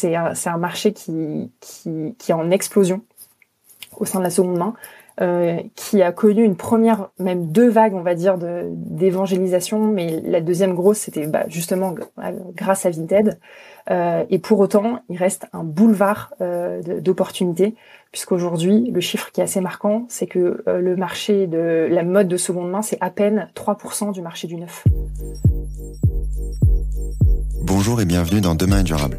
c'est un, marché qui, est en explosion au sein de la seconde main. Euh, qui a connu une première, même deux vagues, on va dire, d'évangélisation, mais la deuxième grosse, c'était bah, justement grâce à Vinted. Euh, et pour autant, il reste un boulevard euh, d'opportunités, puisqu'aujourd'hui, le chiffre qui est assez marquant, c'est que le marché de la mode de seconde main, c'est à peine 3% du marché du neuf. Bonjour et bienvenue dans Demain est durable.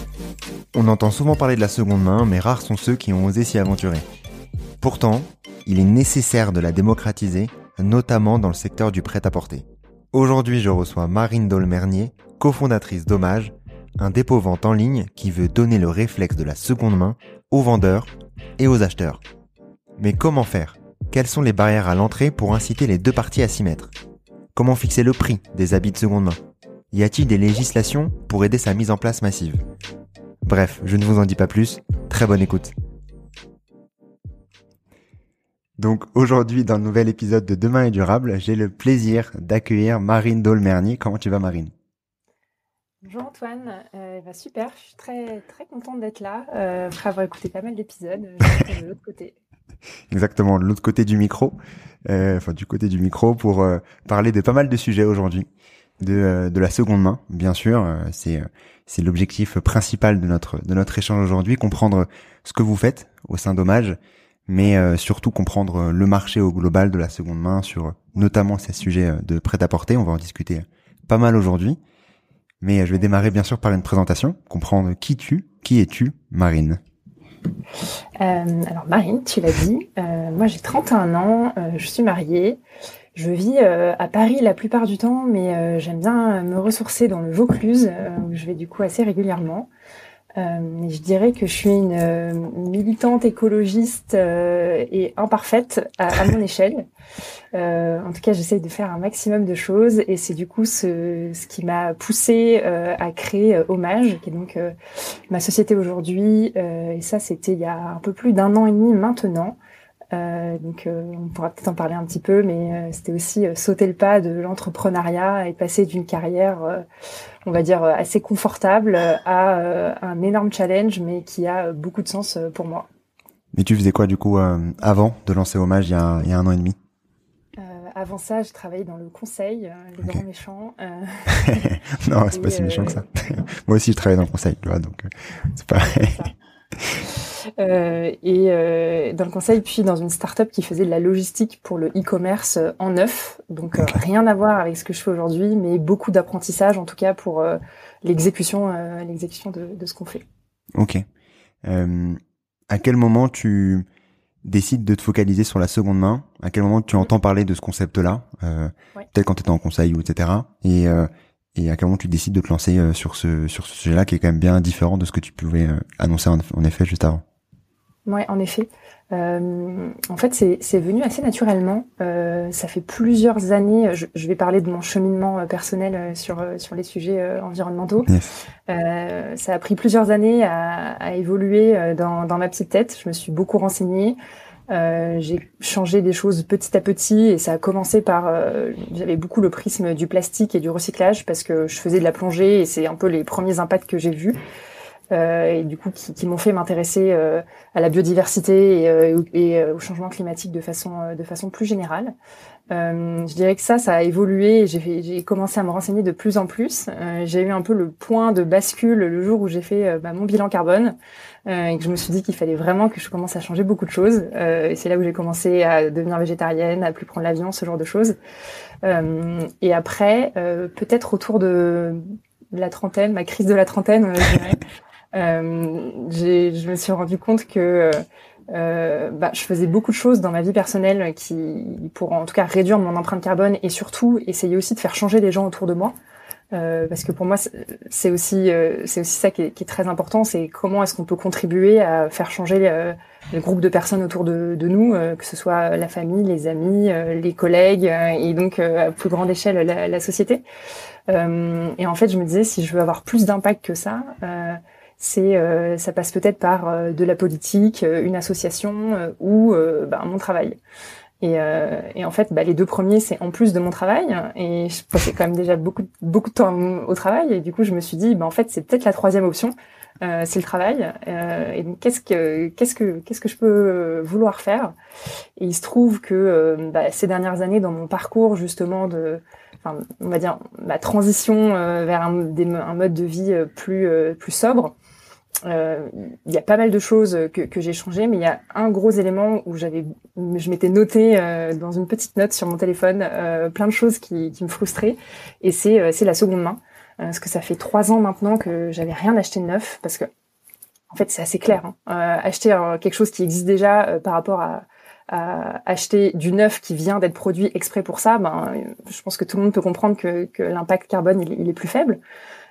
On entend souvent parler de la seconde main, mais rares sont ceux qui ont osé s'y aventurer. Pourtant, il est nécessaire de la démocratiser notamment dans le secteur du prêt-à-porter. Aujourd'hui, je reçois Marine Dolmernier, cofondatrice d'Hommage, un dépôt-vente en ligne qui veut donner le réflexe de la seconde main aux vendeurs et aux acheteurs. Mais comment faire? Quelles sont les barrières à l'entrée pour inciter les deux parties à s'y mettre? Comment fixer le prix des habits de seconde main? Y a-t-il des législations pour aider sa mise en place massive? Bref, je ne vous en dis pas plus, très bonne écoute. Donc aujourd'hui, dans le nouvel épisode de Demain est durable, j'ai le plaisir d'accueillir Marine Dolmerny. Comment tu vas Marine? Bonjour Antoine, euh, bah super, je suis très très contente d'être là, euh, après avoir écouté pas mal d'épisodes, de l'autre côté. Exactement, de l'autre côté du micro, euh, enfin du côté du micro pour euh, parler de pas mal de sujets aujourd'hui, de, euh, de la seconde main, bien sûr, c'est c'est l'objectif principal de notre de notre échange aujourd'hui, comprendre ce que vous faites au sein d'Hommage, mais euh, surtout comprendre euh, le marché au global de la seconde main sur notamment ces sujets euh, de prêt-à-porter. On va en discuter pas mal aujourd'hui. Mais je vais démarrer bien sûr par une présentation, comprendre qui tu, qui es-tu, Marine? alors Marine, tu l'as dit, moi j'ai 31 ans, je suis mariée, je vis à Paris la plupart du temps, mais j'aime bien me ressourcer dans le Vaucluse, où je vais du coup assez régulièrement. Euh, je dirais que je suis une euh, militante écologiste euh, et imparfaite à, mon échelle. Euh, en tout cas, j'essaie de faire un maximum de choses et c'est du coup ce, ce qui m'a poussée à créer Hommage, qui est donc ma société aujourd'hui. et ça, c'était il y a un peu plus d'un an et demi maintenant. Donc, on pourra peut-être en parler un petit peu, mais c'était aussi sauter le pas de l'entrepreneuriat et passer d'une carrière on va dire, assez confortable à euh, un énorme challenge, mais qui a beaucoup de sens euh, pour moi. Mais tu faisais quoi du coup euh, avant de lancer Hommage il y a, il y a un an et demi? Avant ça, je travaillais dans le conseil, les grands méchants. non, c'est pas si méchant que ça. Moi aussi, je travaille dans le conseil, tu vois, donc c'est pareil. Euh, et euh, dans le conseil, puis dans une start-up qui faisait de la logistique pour le e-commerce euh, en neuf. Donc rien à voir avec ce que je fais aujourd'hui, mais beaucoup d'apprentissage en tout cas pour l'exécution, l'exécution de, de, ce qu'on fait. Ok. à quel moment tu décides de te focaliser sur la seconde main? À quel moment tu entends parler de ce concept-là? Peut-être quand tu étais en conseil ou etc. Et et à quel moment tu décides de te lancer sur ce sur ce sujet-là qui est quand même bien différent de ce que tu pouvais annoncer en effet juste avant? Ouais, en effet. Euh, en fait, c'est venu assez naturellement. Euh, ça fait plusieurs années. Je, je, vais parler de mon cheminement euh, personnel euh, sur euh, sur les sujets environnementaux. ça a pris plusieurs années à, à évoluer dans, dans ma petite tête. Je me suis beaucoup renseignée. Euh, j'ai changé des choses petit à petit et ça a commencé par euh, j'avais beaucoup le prisme du plastique et du recyclage parce que je faisais de la plongée et c'est un peu les premiers impacts que j'ai vus euh, et du coup qui, qui m'ont fait m'intéresser euh, à la biodiversité et, euh, et, au changement climatique de façon de façon plus générale. je dirais que ça, ça a évolué. J'ai commencé à me renseigner de plus en plus. j'ai eu un peu le point de bascule le jour où j'ai fait bah, mon bilan carbone et que je me suis dit qu'il fallait vraiment que je commence à changer beaucoup de choses. et c'est là où j'ai commencé à devenir végétarienne, à plus prendre l'avion, ce genre de choses. et après, peut-être autour de la trentaine, ma crise de la trentaine, je dirais, euh, je me suis rendu compte que euh, bah, je faisais beaucoup de choses dans ma vie personnelle qui, pour en tout cas réduire mon empreinte carbone et surtout essayer aussi de faire changer les gens autour de moi. Euh, parce que pour moi, c'est aussi euh, c'est aussi ça qui est, très important, c'est comment est-ce qu'on peut contribuer à faire changer euh, le groupe de personnes autour de, de nous, euh, que ce soit la famille, les amis, les collègues, et donc à plus grande échelle la, la société. et en fait, je me disais si je veux avoir plus d'impact que ça, c'est euh, ça passe peut-être par euh, de la politique, euh, une association ou bah, mon travail. Et, et, en fait, bah, les deux premiers, c'est en plus de mon travail. Et je passais quand même déjà beaucoup, beaucoup de temps au travail. Et du coup, je me suis dit, bah, en fait, c'est peut-être la troisième option. Euh, c'est le travail. Euh, et qu'est-ce que, qu'est-ce que, qu'est-ce que je peux vouloir faire? Et il se trouve que bah, ces dernières années, dans mon parcours justement de, enfin, on va dire, ma transition vers un, un, mode de vie plus, plus sobre, euh, il y a pas mal de choses que, que j'ai changées, mais il y a un gros élément où j'avais, je m'étais noté euh, dans une petite note sur mon téléphone euh, plein de choses qui, qui me frustraient, et c'est euh, c'est la seconde main, parce que ça fait trois ans maintenant que j'avais rien acheté de neuf, parce que en fait c'est assez clair, hein. acheter quelque chose qui existe déjà par rapport à, à acheter du neuf qui vient d'être produit exprès pour ça, ben je pense que tout le monde peut comprendre que, que l'impact carbone il est plus faible.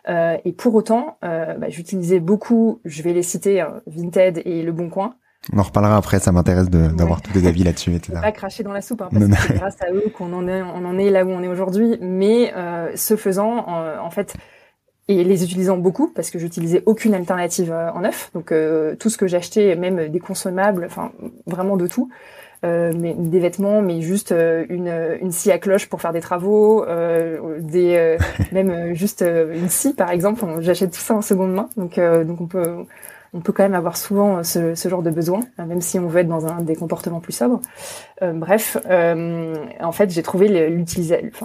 Euh, et pour autant, euh, bah, j'utilisais beaucoup, je vais les citer, hein, Vinted et Le Bon Coin. On en reparlera après, ça m'intéresse d'avoir tous les avis là-dessus, etc. Pas cracher dans la soupe, hein, parce que c'est grâce à eux qu'on en est, on en est là où on est aujourd'hui. Mais euh, ce faisant, en, fait, et les utilisant beaucoup, parce que j'utilisais aucune alternative en neuf, donc tout ce que j'achetais, même des consommables, enfin vraiment de tout, euh, mais des vêtements, mais juste euh, une, une scie à cloche pour faire des travaux, euh, des euh, même juste une scie par exemple. J'achète tout ça en seconde main, donc donc on peut on peut quand même avoir souvent ce, ce genre de besoin, même si on veut être dans un des comportements plus sobres. bref, en fait, j'ai trouvé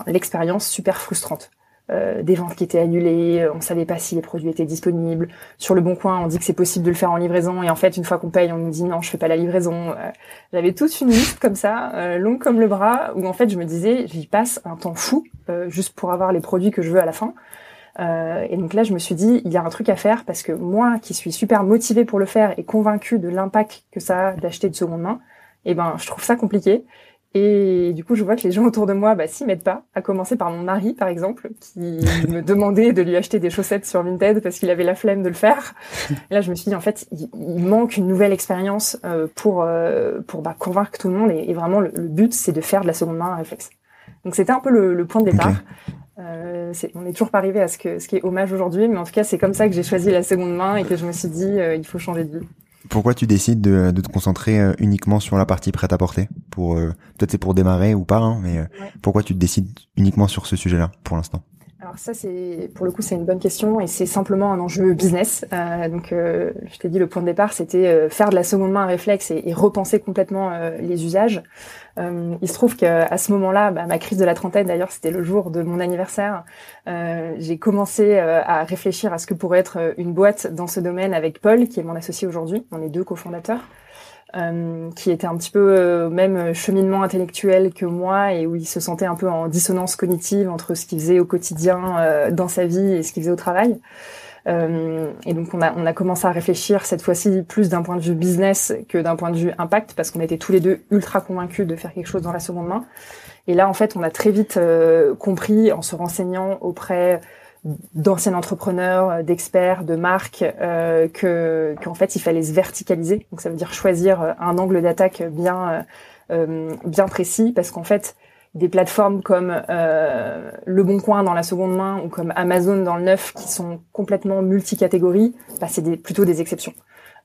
l'expérience super frustrante. Euh, des ventes qui étaient annulées, on savait pas si les produits étaient disponibles. Sur le bon coin, on dit que c'est possible de le faire en livraison et en fait, une fois qu'on paye, on nous dit non, je fais pas la livraison. Euh, j'avais toute une liste comme ça, euh, longue comme le bras, où en fait, je me disais, j'y passe un temps fou juste pour avoir les produits que je veux à la fin. et donc là, je me suis dit, il y a un truc à faire parce que moi, qui suis super motivée pour le faire et convaincue de l'impact que ça a d'acheter de seconde main, eh ben, je trouve ça compliqué. Et du coup, je vois que les gens autour de moi bah, s'y mettent pas, à commencer par mon mari, par exemple, qui me demandait de lui acheter des chaussettes sur Vinted parce qu'il avait la flemme de le faire. Et là, je me suis dit, en fait, il, manque une nouvelle expérience euh, pour euh, pour bah, convaincre tout le monde. Et, vraiment, le, but, c'est de faire de la seconde main un réflexe. Donc, c'était un peu le, point de départ. Euh, on n'est toujours pas arrivé à ce, que, ce qui est hommage aujourd'hui, mais en tout cas, c'est comme ça que j'ai choisi la seconde main et que je me suis dit, il faut changer de vie. Pourquoi tu décides de, de te concentrer euh, uniquement sur la partie prête à porter Pour euh, peut-être c'est pour démarrer ou pas, hein, mais euh, pourquoi tu te décides uniquement sur ce sujet-là pour l'instant? Alors ça, c'est pour le coup, c'est une bonne question et c'est simplement un enjeu business. Euh, donc, euh, je t'ai dit, le point de départ, c'était euh, faire de la seconde main un réflexe et, et repenser complètement les usages. Il se trouve qu'à ce moment-là, bah, ma crise de la trentaine, d'ailleurs, c'était le jour de mon anniversaire. J'ai commencé à réfléchir à ce que pourrait être une boîte dans ce domaine avec Paul, qui est mon associé aujourd'hui. On est deux cofondateurs. Euh, qui était un petit peu euh, même cheminement intellectuel que moi et où il se sentait un peu en dissonance cognitive entre ce qu'il faisait au quotidien euh, dans sa vie et ce qu'il faisait au travail. Et donc on a, on a commencé à réfléchir cette fois-ci plus d'un point de vue business que d'un point de vue impact parce qu'on était tous les deux ultra convaincus de faire quelque chose dans la seconde main. Et là en fait on a très vite compris en se renseignant auprès d'anciens entrepreneurs, euh, d'experts, de marques, euh, que qu'en fait il fallait se verticaliser. Donc ça veut dire choisir euh, un angle d'attaque bien euh, bien précis, parce qu'en fait des plateformes comme euh, Le Bon Coin dans la seconde main ou comme Amazon dans le neuf, qui sont complètement multicatégories, bah, c'est plutôt des exceptions.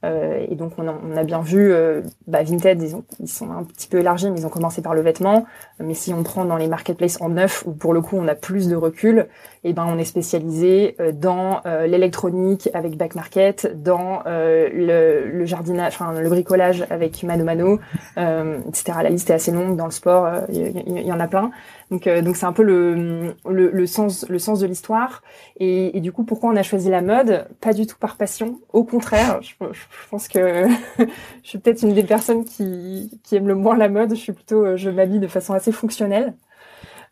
Euh, et donc on a, on a bien vu, euh, bah, Vinted, ils, ont, ils sont un petit peu élargis, mais ils ont commencé par le vêtement. Mais si on prend dans les marketplaces en neuf, où pour le coup on a plus de recul, et eh ben on est spécialisé euh, dans l'électronique avec Back Market, dans le, le, jardinage, enfin le bricolage avec Mano Mano, etc. La liste est assez longue dans le sport, il y, en a plein. Donc donc c'est un peu le, sens de l'histoire. Et, du coup pourquoi on a choisi la mode? Pas du tout par passion, au contraire. Je, pense que je suis peut-être une des personnes qui, qui aime le moins la mode. Je suis plutôt, euh, je m'habille de façon assez fonctionnelle.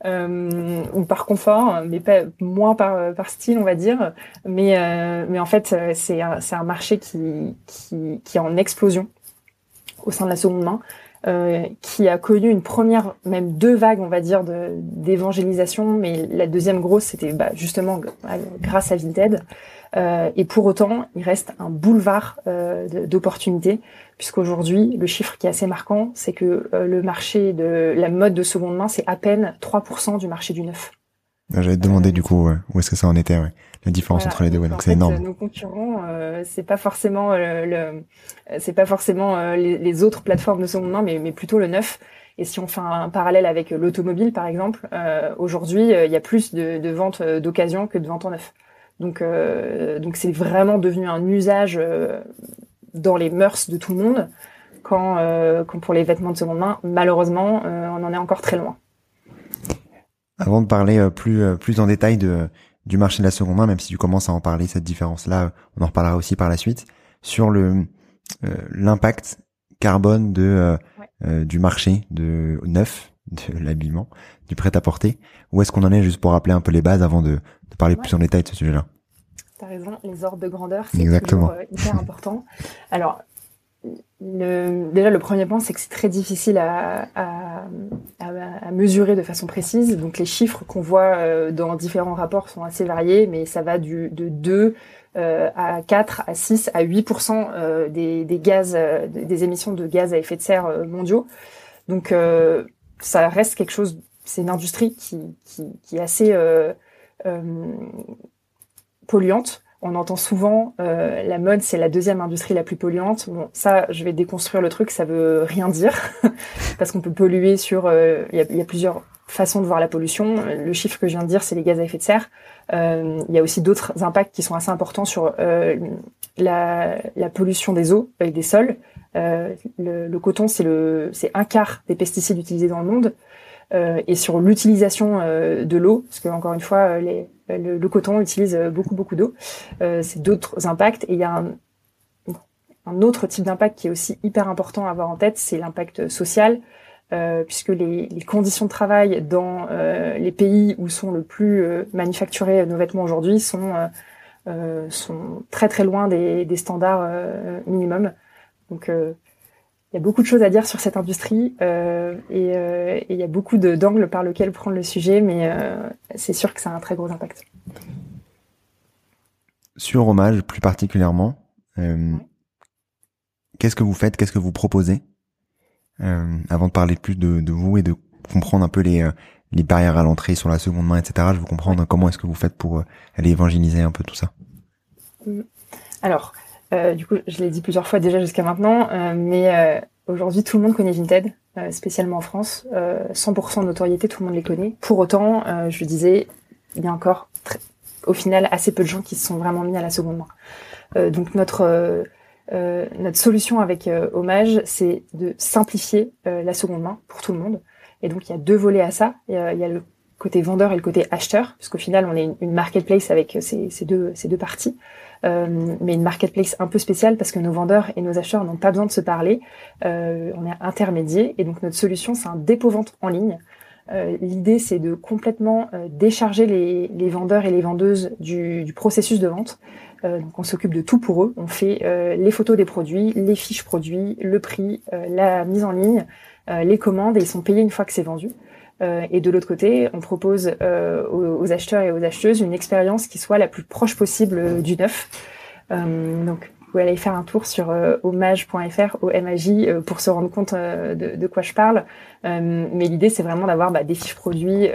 Euh, ou par confort, mais pas moins par, style, on va dire. Mais, euh, en fait, c'est un, marché qui, qui, qui est en explosion au sein de la seconde main. Euh, qui a connu une première, même deux vagues, on va dire, d'évangélisation, mais la deuxième grosse, c'était bah, justement grâce à Vinted. Euh, et pour autant, il reste un boulevard euh, d'opportunités, puisqu'aujourd'hui, le chiffre qui est assez marquant, c'est que euh, le marché de la mode de seconde main, c'est à peine 3% du marché du neuf. Ah, j'allais te demander du coup où est-ce que ça en était, ouais. La différence entre les deux, ouais, donc c'est énorme. Nos concurrents, c'est pas forcément le, c'est pas forcément les, autres plateformes de seconde main, mais, mais plutôt le neuf. Et si on fait un parallèle avec l'automobile, par exemple, aujourd'hui, il y a plus de, de ventes d'occasion que de ventes en neuf. Donc, euh, donc c'est vraiment devenu un usage euh, dans les mœurs de tout le monde. Quand, euh, quand pour les vêtements de seconde main, malheureusement, on en est encore très loin. Avant de parler plus plus en détail de du marché de la seconde main, même si tu commences à en parler cette différence-là, on en reparlera aussi par la suite sur le l'impact carbone de du marché de neuf de l'habillement, du prêt-à-porter. Où est-ce qu'on en est juste pour rappeler un peu les bases avant de, de parler plus en détail de ce sujet-là? T'as raison, les ordres de grandeur, c'est toujours euh, hyper important. Alors, le, déjà le premier point, c'est que c'est très difficile à, à, à, mesurer de façon précise. Donc les chiffres qu'on voit euh, dans différents rapports sont assez variés, mais ça va du, de 2 euh, à 4 à 6 à 8 des, des gaz, des émissions de gaz à effet de serre mondiaux. Donc ça reste quelque chose, c'est une industrie qui, qui, qui est assez euh, euh, polluante. On entend souvent euh, la mode, c'est la deuxième industrie la plus polluante. Bon, ça, je vais déconstruire le truc, ça veut rien dire parce qu'on peut polluer sur. Euh, il y, a, y, a, plusieurs façons de voir la pollution. Le chiffre que je viens de dire, c'est les gaz à effet de serre. Euh, il y a aussi d'autres impacts qui sont assez importants sur euh, la, la, pollution des eaux et des sols. Euh, le, le, coton, c'est le, c'est un quart des pesticides utilisés dans le monde. Euh, et sur l'utilisation euh, de l'eau, parce que encore une fois, euh, les, le, le, coton utilise beaucoup beaucoup d'eau. c'est d'autres impacts. Et il y a un, autre type d'impact qui est aussi hyper important à avoir en tête, c'est l'impact social. Euh, puisque les, conditions de travail dans euh, les pays où sont le plus euh, manufacturés nos vêtements aujourd'hui sont sont très très loin des, standards minimums. Il y a beaucoup de choses à dire sur cette industrie euh, et, euh, il y a beaucoup d'angles par lesquels prendre le sujet, mais euh, c'est sûr que ça a un très gros impact. Sur Hommage plus particulièrement, qu'est-ce que vous faites, qu'est-ce que vous proposez Avant de parler plus de, de, vous et de comprendre un peu les, les barrières à l'entrée sur la seconde main, etc., je veux comprendre comment est-ce que vous faites pour aller évangéliser un peu tout ça. Alors, euh, du coup, je l'ai dit plusieurs fois déjà jusqu'à maintenant, euh, mais euh, aujourd'hui, tout le monde connaît Vinted, spécialement en France. 100% de notoriété, tout le monde les connaît. Pour autant, je disais, il y a encore, au final, assez peu de gens qui se sont vraiment mis à la seconde main. donc notre notre solution avec Hommage, c'est de simplifier la seconde main pour tout le monde. Et donc il y a deux volets à ça. Il y a, il y a le côté vendeur et le côté acheteur, puisqu'au final on est une marketplace avec ces, ces deux ces deux parties. Euh, mais une marketplace un peu spéciale parce que nos vendeurs et nos acheteurs n'ont pas besoin de se parler. Euh, on est intermédiaire et donc notre solution c'est un dépôt-vente en ligne. Euh, L'idée c'est de complètement euh, décharger les, les, vendeurs et les vendeuses du, du processus de vente. Euh, donc on s'occupe de tout pour eux. On fait les photos des produits, les fiches produits, le prix, la mise en ligne, les commandes et ils sont payés une fois que c'est vendu. Euh, et de l'autre côté, on propose euh, aux, acheteurs et aux acheteuses une expérience qui soit la plus proche possible du neuf. Euh, donc pouvez aller faire un tour sur hommage.fr, O-M-A-J, pour se rendre compte de, de, quoi je parle. mais l'idée, c'est vraiment d'avoir bah, des fiches produits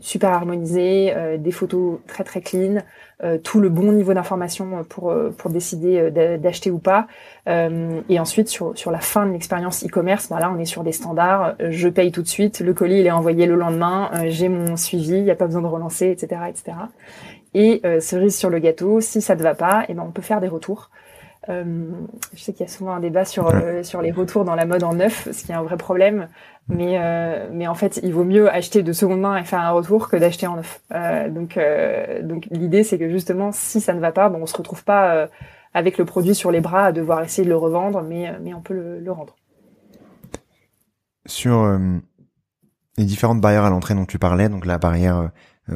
super harmonisées, des photos très très clean, tout le bon niveau d'information pour pour décider d'acheter ou pas. et ensuite, sur sur la fin de l'expérience e-commerce, bah, là, on est sur des standards. Je paye tout de suite, le colis il est envoyé le lendemain, j'ai mon suivi, il n'y a pas besoin de relancer, etc., etc. Et euh, cerise sur le gâteau, si ça ne va pas, et eh ben on peut faire des retours. Euh, je sais qu'il y a souvent un débat sur euh, sur les retours dans la mode en neuf, ce qui est un vrai problème. Mais euh, mais en fait, il vaut mieux acheter de seconde main et faire un retour que d'acheter en neuf. donc donc l'idée c'est que justement, si ça ne va pas, bon, on se retrouve pas avec le produit sur les bras à devoir essayer de le revendre, mais mais on peut le, le rendre. Sur les différentes barrières à l'entrée dont tu parlais, donc la barrière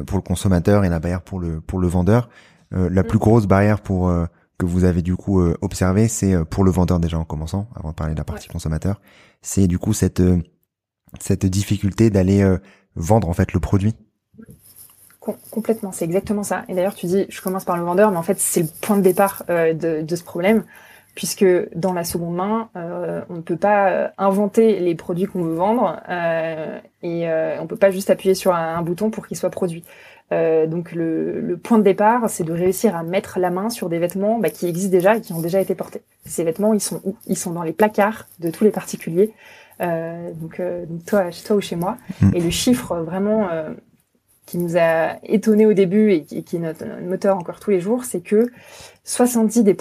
pour le consommateur et la barrière pour le pour le vendeur. La plus mm. grosse barrière pour que vous avez du coup observé, c'est pour le vendeur déjà en commençant, avant de parler de la partie consommateur, c'est du coup cette cette difficulté d'aller vendre en fait le produit. complètement, c'est exactement ça. Et d'ailleurs, tu dis, je commence par le vendeur, mais en fait, c'est le point de départ de, de ce problème puisque dans la seconde main, euh, on ne peut pas euh, inventer les produits qu'on veut vendre euh, et euh, on peut pas juste appuyer sur un, bouton pour qu'il soit produit. Euh, donc le, le, point de départ, c'est de réussir à mettre la main sur des vêtements bah, qui existent déjà et qui ont déjà été portés. Ces vêtements, ils sont où? Ils sont dans les placards de tous les particuliers. donc, donc toi, chez toi ou chez moi. Mm. Et le chiffre vraiment qui nous a étonné au début et qui, qui est notre, moteur encore tous les jours, c'est que 70 des,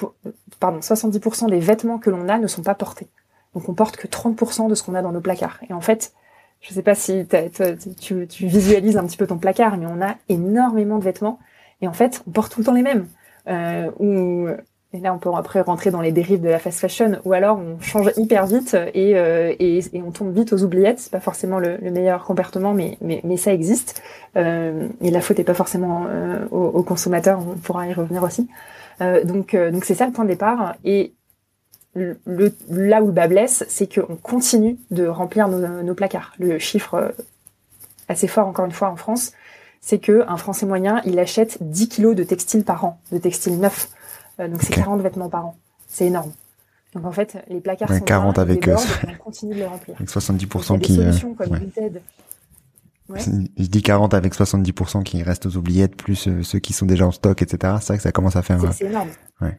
pardon, 70% des vêtements que l'on a ne sont pas portés. Donc on porte que 30% de ce qu'on a dans nos placards. Et en fait, je sais pas si tu, tu, visualises un petit peu ton placard, mais on a énormément de vêtements. Et en fait, on porte tout le temps les mêmes. Euh, ou et là, on peut après rentrer dans les dérives de la fast fashion, ou alors on change hyper vite et, euh, et, on tombe vite aux oubliettes. C'est pas forcément le, le, meilleur comportement, mais, mais, mais ça existe. Euh, et la faute est pas forcément euh, aux, consommateurs. On pourra y revenir aussi. Euh, donc, euh, donc c'est ça le point de départ. Et le, là où le bas blesse, c'est qu'on continue de remplir nos, nos, placards. Le chiffre euh, assez fort, encore une fois, en France, c'est que un Français moyen, il achète 10 kilos de textiles par an, de textiles neufs. Euh, donc c'est 40 vêtements par an. C'est énorme. Donc en fait, les placards sont 40 avec euh, on continue de les remplir. Avec 70% qui euh, ouais. Je dis 40 avec 70% qui restent aux oubliettes, plus ceux qui sont déjà en stock, etc. C'est vrai que ça commence à faire. C'est énorme. Ouais.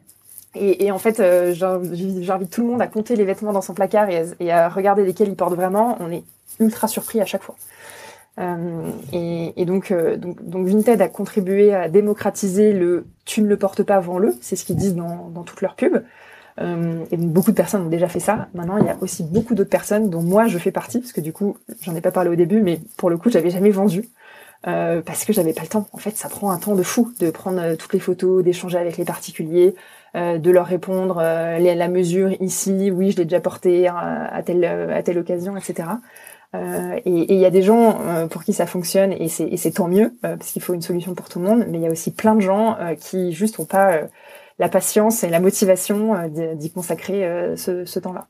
Et, et, en fait, j'invite tout le monde à compter les vêtements dans son placard et à, et à regarder lesquels il porte vraiment. On est ultra surpris à chaque fois. Euh, et, et donc, euh, donc, donc Vinted a contribué à démocratiser le "tu ne le portes pas, vends-le", c'est ce qu'ils disent dans, dans toutes leurs pubs. Euh, et donc beaucoup de personnes ont déjà fait ça. Maintenant, il y a aussi beaucoup d'autres personnes dont moi je fais partie, parce que du coup, j'en ai pas parlé au début, mais pour le coup, j'avais jamais vendu. Euh, parce que j'avais pas le temps. En fait, ça prend un temps de fou de prendre euh, toutes les photos, d'échanger avec les particuliers, euh, de leur répondre la mesure ici, oui, je l'ai déjà porté à telle à telle occasion, etc. Euh, et il y a des gens euh, pour qui ça fonctionne et c'est tant mieux euh, parce qu'il faut une solution pour tout le monde. Mais il y a aussi plein de gens qui juste ont pas la patience et la motivation d'y consacrer ce, ce temps-là.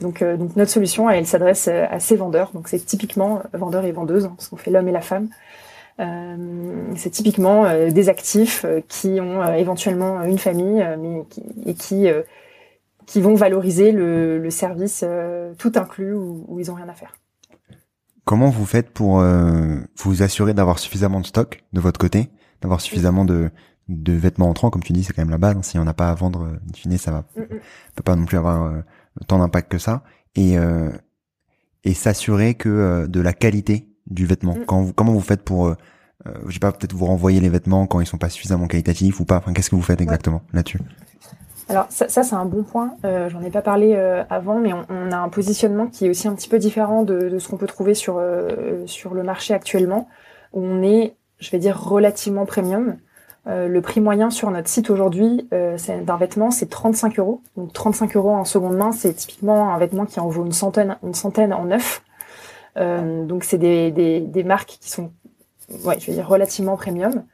Donc, donc notre solution, elle, s'adresse à ces vendeurs. Donc c'est typiquement vendeurs et vendeuses, hein, parce qu'on fait l'homme et la femme. C'est typiquement des actifs qui ont éventuellement une famille, mais qui, et qui qui vont valoriser le, le service tout inclus où, où ils ont rien à faire. Comment vous faites pour euh, vous assurer d'avoir suffisamment de stock de votre côté, d'avoir suffisamment de, de vêtements entrants, comme tu dis, c'est quand même la base. Hein. Si on n'a pas à vendre, euh, in fine, ça va, mm, mm. peut pas non plus avoir euh, tant d'impact que ça. Et et s'assurer que de la qualité du vêtement. Mm. Quand comment vous faites pour, je sais pas, peut-être vous renvoyer les vêtements quand ils sont pas suffisamment qualitatifs ou pas. Enfin, qu'est-ce que vous faites exactement là-dessus? Alors ça, ça c'est un bon point. Euh, J'en ai pas parlé euh, avant, mais on, on, a un positionnement qui est aussi un petit peu différent de, de ce qu'on peut trouver sur euh, sur le marché actuellement. Où on est, je vais dire, relativement premium. Euh, le prix moyen sur notre site aujourd'hui d'un vêtement, c'est 35 euros. Donc 35 euros en seconde main, c'est typiquement un vêtement qui en vaut une centaine, une centaine en neuf. Donc c'est des, des, des marques qui sont, ouais, je vais dire relativement premium.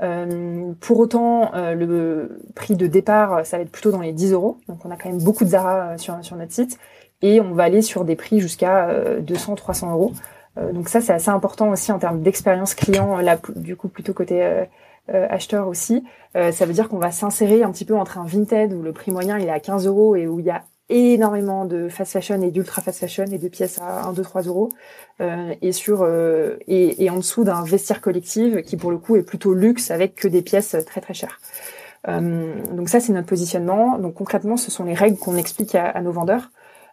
Euh, pour autant, euh, le prix de départ, ça va être plutôt dans les 10 euros. Donc on a quand même beaucoup de Zara euh, sur, sur notre site. Et on va aller sur des prix jusqu'à 200, 300 euros. donc ça, c'est assez important aussi en termes d'expérience client, là, du coup, plutôt côté acheteurs aussi. ça veut dire qu'on va s'insérer un petit peu entre un Vinted où le prix moyen il est à 15 euros et où il y a énormément de fast fashion et d'ultra fast fashion et de pièces à 1, 2, 3 euros et sur et, et, en dessous d'un vestiaire collectif qui pour le coup est plutôt luxe avec que des pièces très très chères. donc ça c'est notre positionnement. Donc concrètement ce sont les règles qu'on explique à, à nos vendeurs.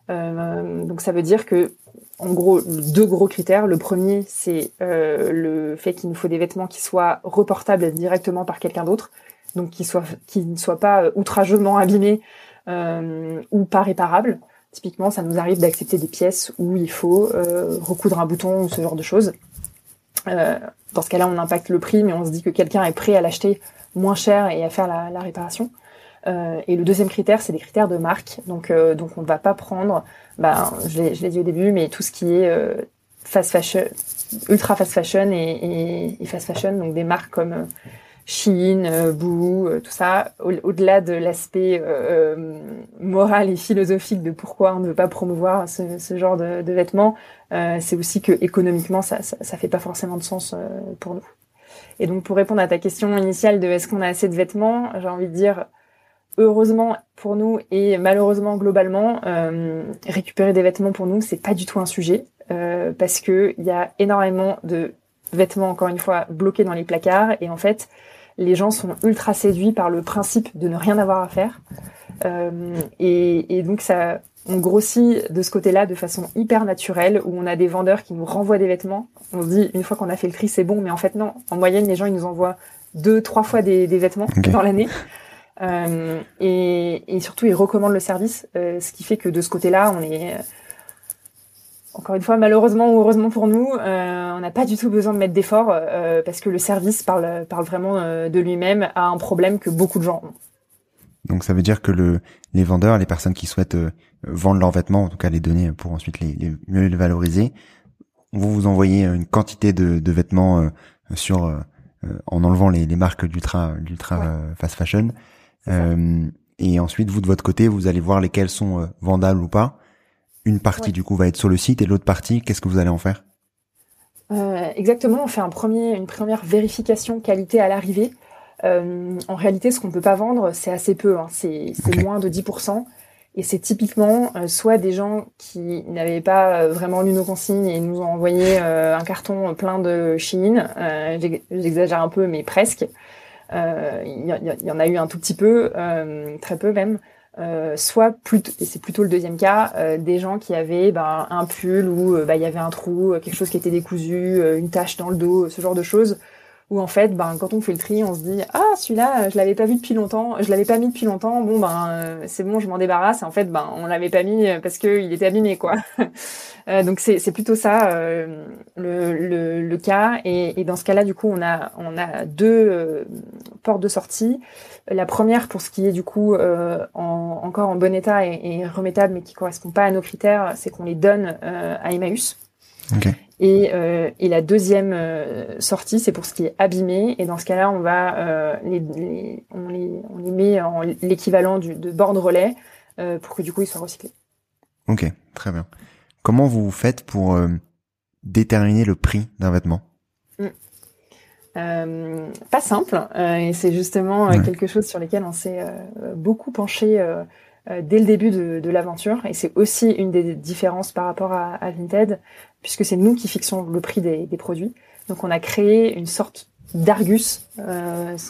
Euh, donc ça veut dire que, en gros, deux gros critères. Le premier, c'est euh, le fait qu'il nous faut des vêtements qui soient reportables directement par quelqu'un d'autre, donc qui soient qui ne soient pas euh, outrageusement abîmés euh, ou pas réparables. Typiquement, ça nous arrive d'accepter des pièces où il faut euh, recoudre un bouton ou ce genre de choses. dans ce cas-là, on impacte le prix, mais on se dit que quelqu'un est prêt à l'acheter moins cher et à faire la, la réparation. Euh, et le deuxième critère, c'est des critères de marque. Donc, euh, donc on ne va pas prendre, bah, je l'ai dit au début, mais tout ce qui est euh, fast fashion, ultra fast fashion et, et, fast fashion, donc des marques comme Shein, Boo, tout ça. Au-delà de l'aspect moral et philosophique de pourquoi on ne veut pas promouvoir ce, ce genre de, de vêtements, c'est aussi que économiquement, ça, ça, ça, fait pas forcément de sens pour nous. Et donc, pour répondre à ta question initiale de est-ce qu'on a assez de vêtements, j'ai envie de dire heureusement pour nous et malheureusement globalement, euh, récupérer des vêtements pour nous, c'est pas du tout un sujet euh, parce que il y a énormément de vêtements encore une fois bloqués dans les placards et en fait les gens sont ultra séduits par le principe de ne rien avoir à faire. Euh, et, et, donc ça on grossit de ce côté-là de façon hyper naturelle où on a des vendeurs qui nous renvoient des vêtements. On se dit une fois qu'on a fait le tri c'est bon mais en fait non. En moyenne les gens ils nous envoient deux trois fois des, des vêtements dans l'année. Euh, et, et, surtout, ils recommandent le service, euh, ce qui fait que de ce côté-là, on est euh, encore une fois, malheureusement ou heureusement pour nous, euh, on n'a pas du tout besoin de mettre d'efforts euh, parce que le service parle, parle vraiment de lui-même à un problème que beaucoup de gens ont. Donc ça veut dire que le, les vendeurs, les personnes qui souhaitent vendre leurs vêtements, en tout cas les donner pour ensuite les, les mieux les valoriser, vous vous envoyez une quantité de, de vêtements sur en enlevant les, les marques d'ultra d'ultra fast fashion euh, et ensuite, vous de votre côté, vous allez voir lesquels sont euh, vendables ou pas. Une partie du coup va être sur le site et l'autre partie, qu'est-ce que vous allez en faire? Euh, Exactement, on fait un premier, une première vérification qualité à l'arrivée. Euh, en réalité, ce qu'on peut pas vendre, c'est assez peu, hein. c'est moins de 10%. Et c'est typiquement euh, soit des gens qui n'avaient pas vraiment lu nos consignes et nous ont envoyé un carton plein de Chine. J'exagère un peu, mais presque. Il y, en a eu un tout petit peu, très peu même. Euh, soit plutôt, et c'est plutôt le deuxième cas, euh, des gens qui avaient ben, un pull où bah, il y avait un trou, quelque chose qui était décousu, une tache dans le dos, ce genre de choses, où en fait, ben, quand on fait le tri, on se dit ah celui-là, je l'avais pas vu depuis longtemps, je l'avais pas mis depuis longtemps, bon ben c'est bon, je m'en débarrasse. Et en fait, ben on l'avait pas mis parce que il était abîmé quoi. donc c'est c'est plutôt ça le, le, le, cas. Et, et dans ce cas-là, du coup, on a on a deux portes de sortie. La première pour ce qui est du coup euh, en, encore en bon état et, et, remettable, mais qui correspond pas à nos critères, c'est qu'on les donne euh, à Emmaüs. Et, euh, et, la deuxième euh, sortie, c'est pour ce qui est abîmé. Et dans ce cas-là, on va euh, les, les, on, les, on les met en l'équivalent de borne relais pour que du coup ils soient recyclés. Ok, très bien. Comment vous faites pour déterminer le prix d'un vêtement? Euh, pas simple, et c'est justement quelque chose sur lequel on s'est beaucoup penché dès le début de, de l'aventure, et c'est aussi une des différences par rapport à, à Vinted, puisque c'est nous qui fixons le prix des, des, produits. Donc on a créé une sorte d'argus,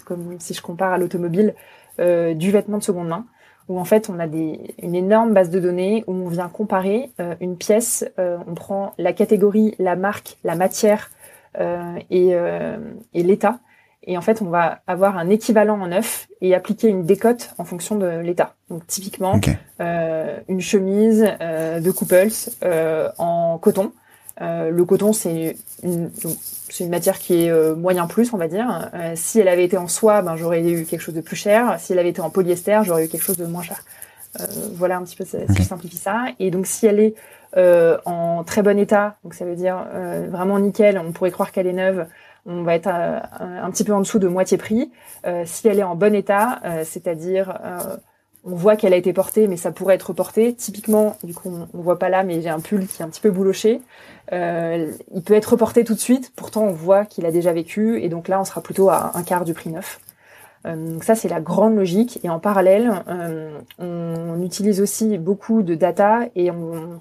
comme si je compare à l'automobile, du vêtement de seconde main, où en fait on a des, une énorme base de données où on vient comparer une pièce, on prend la catégorie, la marque, la matière, euh, et, euh, et l'État. Et en fait, on va avoir un équivalent en neuf et appliquer une décote en fonction de l'état. Donc typiquement, euh, une chemise euh, de Couples euh, en coton. Euh, le coton, c'est une, matière qui est moyen plus, on va dire. si elle avait été en soie, ben j'aurais eu quelque chose de plus cher. Si elle avait été en polyester, j'aurais eu quelque chose de moins cher. voilà un petit peu, ça, okay. simplifie ça. Et donc si elle est euh, en très bon état, donc ça veut dire euh, vraiment nickel, on pourrait croire qu'elle est neuve, on va être un, petit peu en dessous de moitié prix. Euh, si elle est en bon état, c'est-à-dire on voit qu'elle a été portée, mais ça pourrait être porté. Typiquement, du coup, on, on voit pas là, mais j'ai un pull qui est un petit peu bouloché. Euh, il peut être reporté tout de suite. Pourtant, on voit qu'il a déjà vécu, et donc là, on sera plutôt à un quart du prix neuf. Euh, donc ça, c'est la grande logique. Et en parallèle, euh, on, utilise aussi beaucoup de data et on,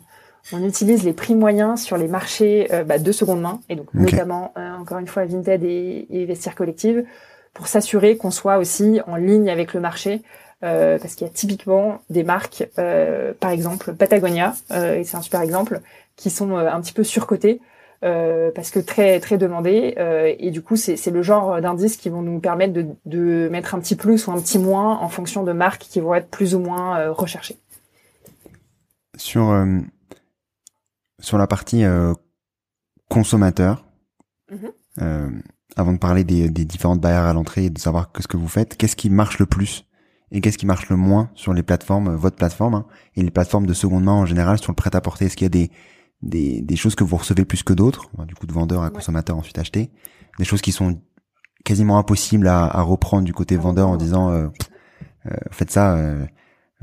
on utilise les prix moyens sur les marchés bah, de seconde main, et donc notamment, encore une fois, Vinted et, et Vestiaire Collective, pour s'assurer qu'on soit aussi en ligne avec le marché. Euh, parce qu'il y a typiquement des marques, euh, par exemple Patagonia, euh, et c'est un super exemple, qui sont un petit peu surcotées euh, parce que très très demandé euh, et du coup c'est le genre d'indices qui vont nous permettre de, de, mettre un petit plus ou un petit moins en fonction de marques qui vont être plus ou moins euh, recherchées. Sur sur la partie consommateur, mm-hmm. avant de parler des, des différentes barrières à l'entrée et de savoir ce que vous faites, qu'est-ce qui marche le plus? Et qu'est-ce qui marche le moins sur les plateformes, votre plateforme hein, et les plateformes de seconde main en général sur le prêt-à-porter? Est-ce qu'il y a des des, des choses que vous recevez plus que d'autres, du coup de vendeur à consommateur ensuite acheté, des choses qui sont quasiment impossibles à, à reprendre du côté vendeur en disant euh, euh, faites ça, euh,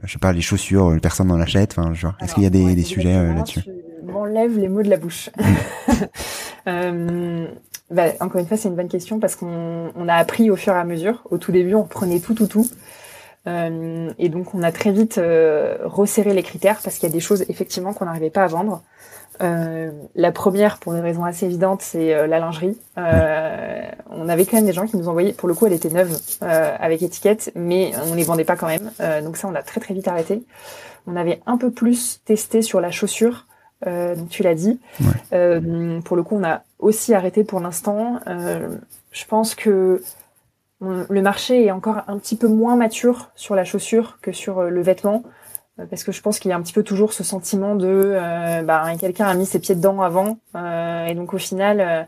je sais pas les chaussures, personne n'en achète, enfin genre est-ce qu'il y a des, des sujets euh, là-dessus? M'enlève les mots de la bouche. euh, bah, encore une fois, c'est une bonne question parce qu'on on a appris au fur et à mesure. Au tout début, on prenait tout, tout, tout. Euh, et donc, on a très vite euh, resserré les critères parce qu'il y a des choses effectivement qu'on n'arrivait pas à vendre. Euh, la première, pour une raison assez évidente, c'est la lingerie. On avait quand même des gens qui nous envoyaient, pour le coup, elle était neuve avec étiquette, mais on les vendait pas quand même. donc ça, on a très très vite arrêté. On avait un peu plus testé sur la chaussure, donc tu l'as dit. pour le coup, on a aussi arrêté pour l'instant. je pense que le marché est encore un petit peu moins mature sur la chaussure que sur le vêtement. Euh, parce que je pense qu'il y a un petit peu toujours ce sentiment de euh, bah, quelqu'un a mis ses pieds dedans avant euh, et donc au final euh,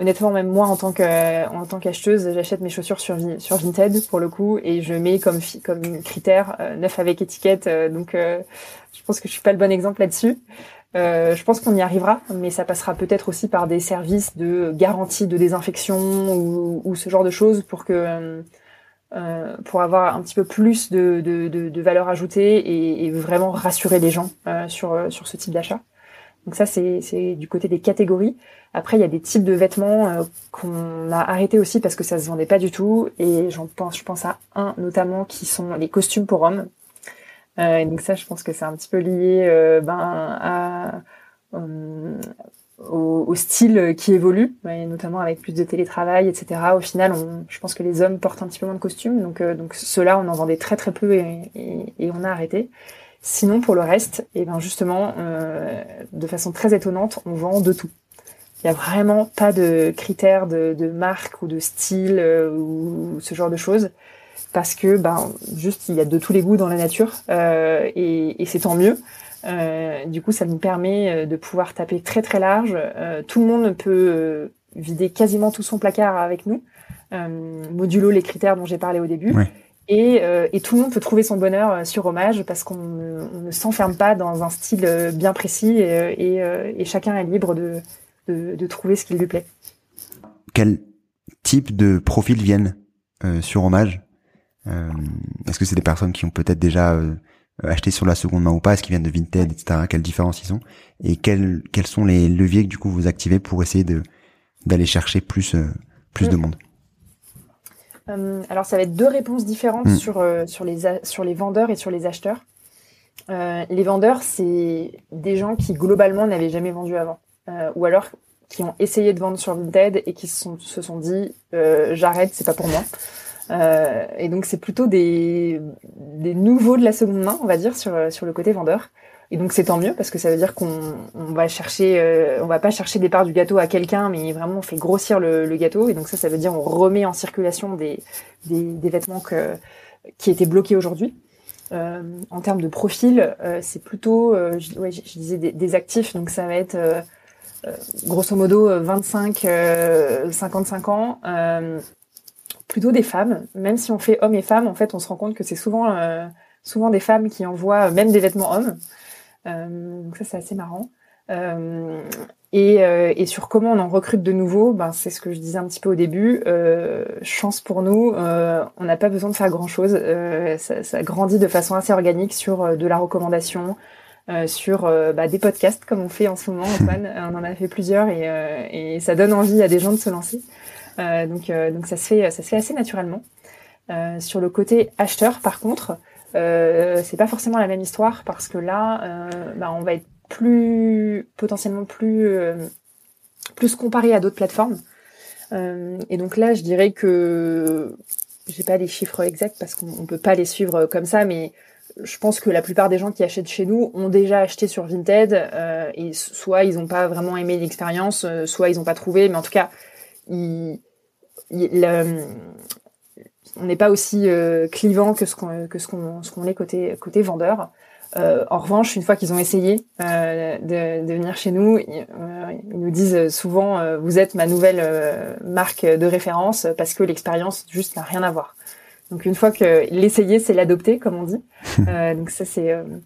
honnêtement même moi en tant que tant qu'acheteuse j'achète mes chaussures sur sur Vinted pour le coup et je mets comme comme critère neuf avec étiquette donc je pense que je suis pas le bon exemple là-dessus je pense qu'on y arrivera mais ça passera peut-être aussi par des services de garantie de désinfection ou, ou ce genre de choses pour que euh, pour avoir un petit peu plus de, de, valeur ajoutée et, vraiment rassurer les gens euh, sur, euh, sur ce type d'achat. Donc ça, c'est du côté des catégories. Après, il y a des types de vêtements euh, qu'on a arrêté aussi parce que ça se vendait pas du tout. Et j'en pense, je pense à un notamment qui sont les costumes pour hommes. Et donc ça, je pense que c'est un petit peu lié ben, à, au, au, style qui évolue, et notamment avec plus de télétravail, etc. Au final, on, je pense que les hommes portent un petit peu moins de costumes, donc, euh, donc ceux-là, on en vendait très très peu et, et, et, on a arrêté. Sinon, pour le reste, et eh ben justement, euh, de façon très étonnante, on vend de tout. Il n'y a vraiment pas de critères de, de marque ou de style euh, ou ce genre de choses parce que ben juste il y a de tous les goûts dans la nature euh, et, et c'est tant mieux. Euh, du coup, ça nous permet euh, de pouvoir taper très très large. Euh, tout le monde peut vider quasiment tout son placard avec nous, modulo les critères dont j'ai parlé au début. Et, et, tout le monde peut trouver son bonheur sur Hommage parce qu'on ne s'enferme pas dans un style bien précis et, et chacun est libre de, de, de trouver ce qui lui plaît. Quel type de profils viennent sur Hommage? Est-ce que c'est des personnes qui ont peut-être déjà euh, acheter sur la seconde main ou pas, est-ce qu'ils viennent de Vinted, etc. Quelle différence ils ont? Et quels quels sont les leviers que du coup vous activez pour essayer de d'aller chercher plus euh, plus de mm. monde? Euh, alors ça va être deux réponses différentes mm. sur sur les sur les vendeurs et sur les acheteurs. les vendeurs c'est des gens qui globalement n'avaient jamais vendu avant ou alors qui ont essayé de vendre sur Vinted et qui se sont, se sont dit j'arrête c'est pas pour moi. Euh, et donc c'est plutôt des, des nouveaux de la seconde main, on va dire, sur, sur le côté vendeur. Et donc c'est tant mieux parce que ça veut dire qu'on on va chercher, euh, on va pas chercher des parts du gâteau à quelqu'un, mais vraiment on fait grossir le, le, gâteau. Et donc ça, ça veut dire on remet en circulation des, des, des vêtements que, qui étaient bloqués aujourd'hui. Euh, en termes de profil, euh, c'est plutôt, euh, je, ouais, je, disais des, des, actifs, donc ça va être grosso modo 25, 55 ans plutôt des femmes. Même si on fait hommes et femmes, en fait, on se rend compte que c'est souvent, euh, souvent des femmes qui envoient même des vêtements hommes. Euh, donc ça, c'est assez marrant. Et, et, sur comment on en recrute de nouveaux, ben c'est ce que je disais un petit peu au début. chance pour nous, on n'a pas besoin de faire grand chose. Ça, grandit de façon assez organique sur de la recommandation, euh, sur euh, bah, des podcasts comme on fait en ce moment, Antoine. on en a fait plusieurs euh, et, ça donne envie à des gens de se lancer. Donc, donc ça se fait, ça se fait assez naturellement. sur le côté acheteur, par contre, c'est pas forcément la même histoire parce que là, bah, on va être plus potentiellement plus plus comparé à d'autres plateformes. et donc là, je dirais que j'ai pas les chiffres exacts parce qu'on peut pas les suivre comme ça, mais je pense que la plupart des gens qui achètent chez nous ont déjà acheté sur Vinted euh, et soit ils n'ont pas vraiment aimé l'expérience, euh, soit ils n'ont pas trouvé, mais en tout cas, on n'est pas aussi euh, clivant que ce qu'on est côté vendeur. en revanche, une fois qu'ils ont essayé de, de, venir chez nous, ils, ils nous disent souvent vous êtes ma nouvelle marque de référence parce que l'expérience juste n'a rien à voir. Donc une fois que l'essayer, c'est l'adopter, comme on dit. euh, donc ça c'est euh, euh,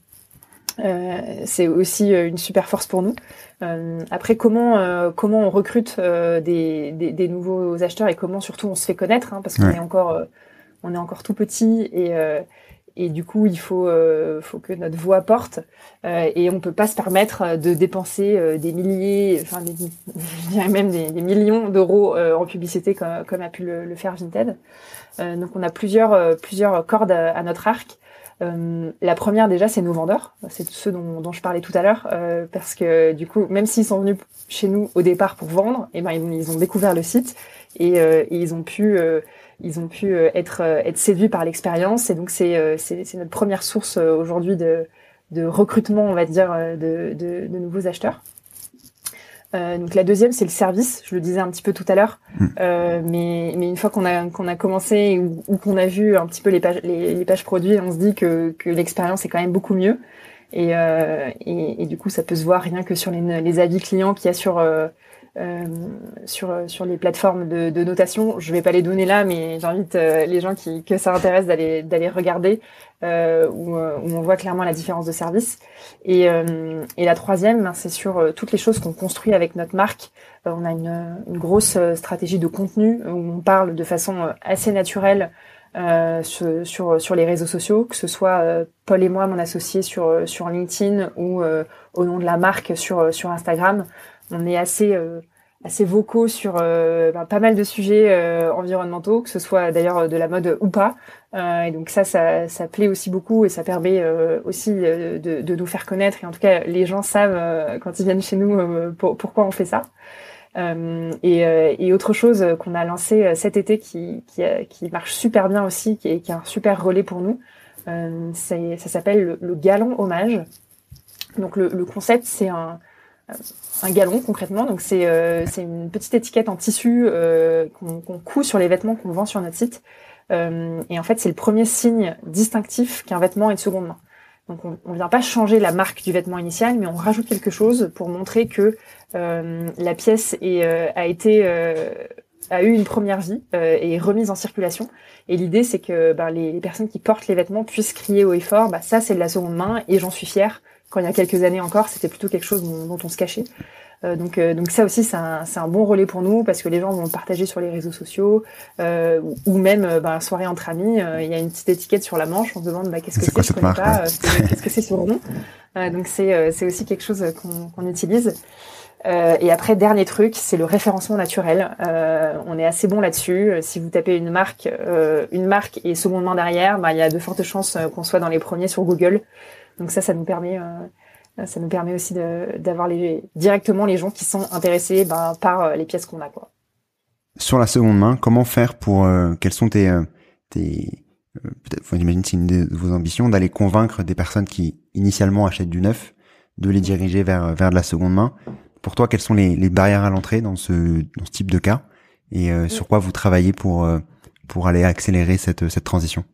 c'est aussi euh, une super force pour nous. Euh, après, comment euh, comment on recrute des, des, des, nouveaux acheteurs et comment surtout on se fait connaître, hein, parce qu'on est encore on est encore tout petit et et du coup il faut faut que notre voix porte et on peut pas se permettre de dépenser des milliers, enfin des, je dirais même des, des millions d'euros en publicité comme, comme a pu le, le faire Vinted. Euh, donc on a plusieurs euh, plusieurs cordes à, notre arc. Euh, la première déjà, c'est nos vendeurs, c'est ceux dont, je parlais tout à l'heure, parce que du coup, même s'ils sont venus chez nous au départ pour vendre, et eh ben ils, ont découvert le site et, et ils ont pu ils ont pu être séduits par l'expérience et donc c'est notre première source aujourd'hui de recrutement, on va dire, de nouveaux acheteurs. Euh, donc la deuxième, c'est le service. Je le disais un petit peu tout à l'heure, hmm. euh, mais, mais une fois qu'on a qu'on a commencé ou, qu'on a vu un petit peu les pages les, pages produits, on se dit que, que l'expérience est quand même beaucoup mieux. Et, euh, et, et, du coup, ça peut se voir rien que sur les, les avis clients qu'il y a sur euh, euh, sur sur les plateformes de, de, notation. Je vais pas les donner là, mais j'invite euh, les gens qui que ça intéresse d'aller d'aller regarder euh, où, où, on voit clairement la différence de service. Et, et la troisième, ben, c'est sur toutes les choses qu'on construit avec notre marque. on a une, une, grosse stratégie de contenu où on parle de façon assez naturelle euh, sur, sur, les réseaux sociaux, que ce soit euh, Paul et moi, mon associé sur sur LinkedIn ou au nom de la marque sur sur Instagram on est assez euh, assez vocaux sur euh, ben, pas mal de sujets euh, environnementaux, que ce soit d'ailleurs de la mode ou pas. et donc ça, ça, ça plaît aussi beaucoup et ça permet aussi de, de, nous faire connaître. Et en tout cas, les gens savent quand ils viennent chez nous pourquoi on fait ça. Et, et, autre chose qu'on a lancé cet été qui, qui, qui, marche super bien aussi, qui est, qui est un super relais pour nous, ça s'appelle le, le, galon hommage. Donc le, le concept, c'est un, un galon concrètement. Donc c'est euh, une petite étiquette en tissu euh, qu'on qu'on coud sur les vêtements qu'on vend sur notre site. Euh, et en fait, c'est le premier signe distinctif qu'un vêtement est de seconde main. Donc on, on vient pas changer la marque du vêtement initial, mais on rajoute quelque chose pour montrer que la pièce est, a été a eu une première vie et est remise en circulation. Et l'idée, c'est que ben, les, les, personnes qui portent les vêtements puissent crier haut et fort, bah, ça c'est de la seconde main et j'en suis fière quand il y a quelques années encore, c'était plutôt quelque chose dont, on se cachait. Euh, donc, euh, donc ça aussi, c'est un, un, bon relais pour nous parce que les gens vont le partager sur les réseaux sociaux euh, ou même euh, bah, soirée entre amis. Euh, il y a une petite étiquette sur la manche. On se demande bah, qu'est-ce que c'est, je connais pas. qu'est-ce que c'est ce rond Donc c'est c'est aussi quelque chose qu'on, qu'on utilise. et après, dernier truc, c'est le référencement naturel. on est assez bon là-dessus. Si vous tapez une marque, une marque et seconde main derrière, bah, il y a de fortes chances qu'on soit dans les premiers sur Google. Donc ça, ça nous permet, euh, ça nous permet aussi d'avoir les, directement les gens qui sont intéressés ben, par euh, les pièces qu'on a. Quoi. Sur la seconde main, comment faire pour, euh, quelles sont tes, tes peut-être, j'imagine c'est une de vos ambitions d'aller convaincre des personnes qui initialement achètent du neuf, de les diriger vers vers de la seconde main. Pour toi, quelles sont les, les barrières à l'entrée dans ce dans ce type de cas? Et sur quoi vous travaillez pour pour aller accélérer cette cette transition?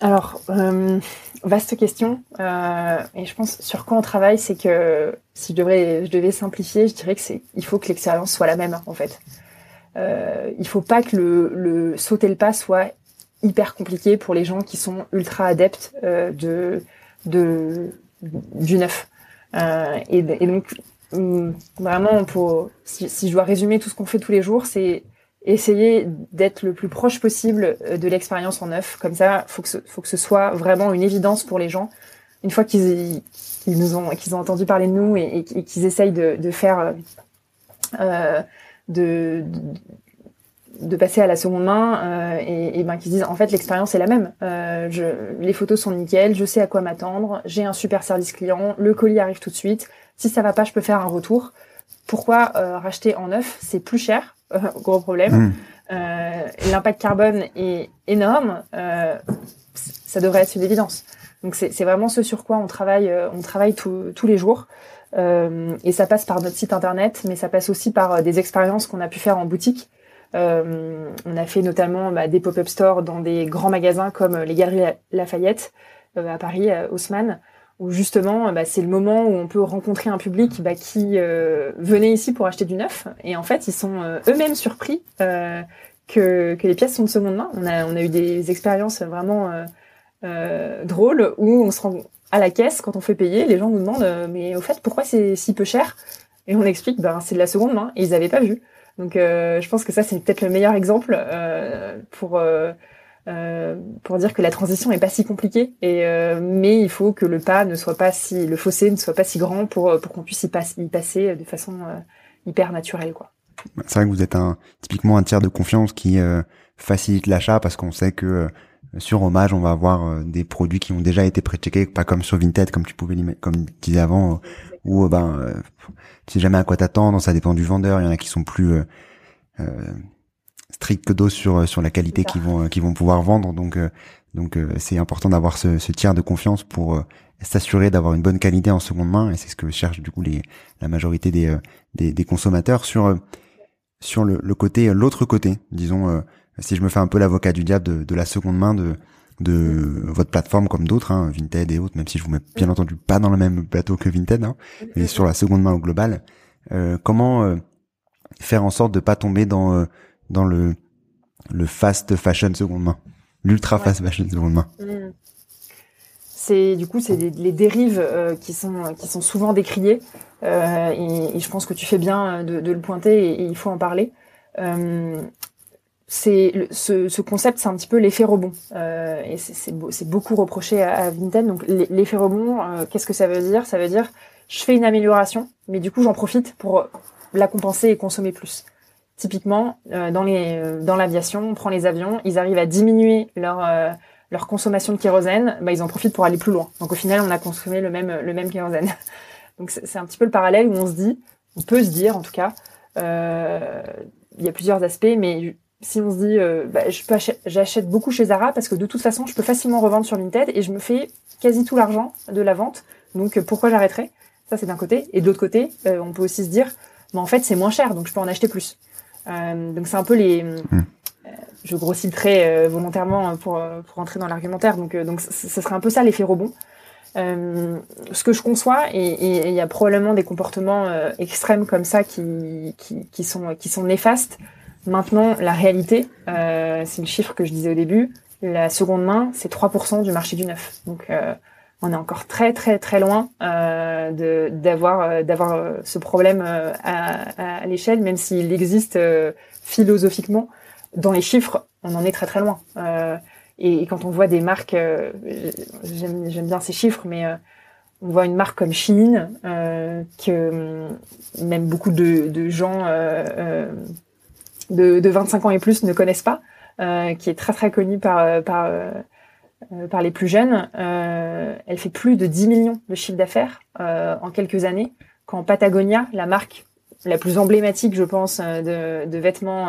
Alors, euh, vaste question. Euh, et je pense sur quoi on travaille, c'est que si je devais simplifier, je dirais que c'est, il faut que l'expérience soit la même en fait. Euh, il faut pas que le, sauter le pas soit hyper compliqué pour les gens qui sont ultra adeptes de, de du neuf. Et, donc hum, vraiment, pour si je dois résumer tout ce qu'on fait tous les jours, c'est essayer d'être le plus proche possible de l'expérience en neuf. Comme ça, faut que ce, faut que ce soit vraiment une évidence pour les gens. Une fois qu'ils nous ont qu'ils ont entendu parler de nous et, qu'ils essayent de, de faire euh, de, de, passer à la seconde main euh, et, et, ben qu'ils disent en fait l'expérience est la même. Euh, je, les photos sont nickel, je sais à quoi m'attendre, j'ai un super service client, le colis arrive tout de suite. Si ça va pas, je peux faire un retour. Pourquoi euh, racheter en neuf C'est plus cher, gros problème. Mmh. L'impact carbone est énorme. ça devrait être une évidence. Donc c'est vraiment ce sur quoi on travaille, on travaille tous les jours. Euh, et ça passe par notre site internet, mais ça passe aussi par euh, des expériences qu'on a pu faire en boutique. Euh, on a fait notamment bah, des pop-up stores dans des grands magasins comme les Galeries Lafayette à Paris, Haussmann, où justement bah, c'est le moment où on peut rencontrer un public bah, qui venait ici pour acheter du neuf, et en fait ils sont eux-mêmes surpris que, que les pièces sont de seconde main. On a, on a eu des expériences vraiment drôles où on se rend à la caisse, quand on fait payer, les gens nous demandent euh, mais au fait pourquoi c'est si peu cher? Et on explique ben c'est de la seconde main et ils n'avaient pas vu. Donc euh, je pense que ça c'est peut-être le meilleur exemple euh, pour pour dire que la transition est pas si compliquée et mais il faut que le pas ne soit pas si le fossé ne soit pas si grand pour pour qu'on puisse y, y, passer de façon hyper naturelle quoi. C'est vrai que vous êtes un typiquement un tiers de confiance qui facilite l'achat parce qu'on sait que sur Hommage, on va avoir euh, des produits qui ont déjà été pré-checkés, pas comme sur Vinted, comme tu pouvais comme tu disais avant, euh, où euh, ben tu sais jamais à quoi t'attendre, ça dépend du vendeur. Il y en a qui sont plus euh, stricts que d'autres sur sur la qualité qu'ils vont qu'ils vont pouvoir vendre. Donc donc c'est important d'avoir ce, ce, tiers de confiance pour s'assurer d'avoir une bonne qualité en seconde main. Et c'est ce que cherchent du coup les la majorité des des, des consommateurs sur sur le, le côté l'autre côté, disons si je me fais un peu l'avocat du diable de, de, la seconde main de de votre plateforme comme d'autres, hein, Vinted et autres, même si je vous mets bien entendu pas dans le même plateau que Vinted, hein, mais sur la seconde main au global, euh, comment euh, faire en sorte de pas tomber dans euh, dans le le fast fashion seconde main, l'ultra fast fashion seconde main. Mmh. C'est du coup c'est les, dérives qui sont qui sont souvent décriées et, et, je pense que tu fais bien de, de le pointer et, et, il faut en parler c'est ce, ce, concept, c'est un petit peu l'effet rebond, euh, et c'est beaucoup reproché à, à Vinted. Donc l'effet rebond, euh, qu'est-ce que ça veut dire? Ça veut dire je fais une amélioration, mais du coup j'en profite pour la compenser et consommer plus. Typiquement, euh, dans les dans l'aviation, on prend les avions, ils arrivent à diminuer leur euh, leur consommation de kérosène, bah, ils en profitent pour aller plus loin. Donc au final, on a consommé le même le même kérosène. Donc c'est un petit peu le parallèle où on se dit, on peut se dire en tout cas, il y a plusieurs aspects, mais si on se dit euh, bah, j'achète beaucoup chez Zara parce que de toute façon je peux facilement revendre sur Vinted et je me fais quasi tout l'argent de la vente donc euh, pourquoi j'arrêterais? Ça c'est d'un côté et de l'autre côté euh, on peut aussi se dire bah, en fait c'est moins cher donc je peux en acheter plus donc c'est un peu les mmh. je grossis trait volontairement pour pour entrer dans l'argumentaire donc donc ce serait un peu ça l'effet rebond ce que je conçois et il y a probablement des comportements extrêmes comme ça qui, qui, qui sont qui sont néfastes Maintenant, la réalité, euh, c'est le chiffre que je disais au début, la seconde main, c'est 3% du marché du neuf. Donc, euh, on est encore très très très loin euh, d'avoir euh, d'avoir euh, ce problème euh, à, à l'échelle, même s'il existe philosophiquement. Dans les chiffres, on en est très très loin. Et, et, quand on voit des marques, j'aime bien ces chiffres, mais on voit une marque comme Shein que même beaucoup de, de gens de, de 25 ans et plus ne connaissent pas, qui est très très connue par par euh, par les plus jeunes. elle fait plus de 10 millions de chiffre d'affaires en quelques années. Quand Patagonia, la marque la plus emblématique, je pense, de, de vêtements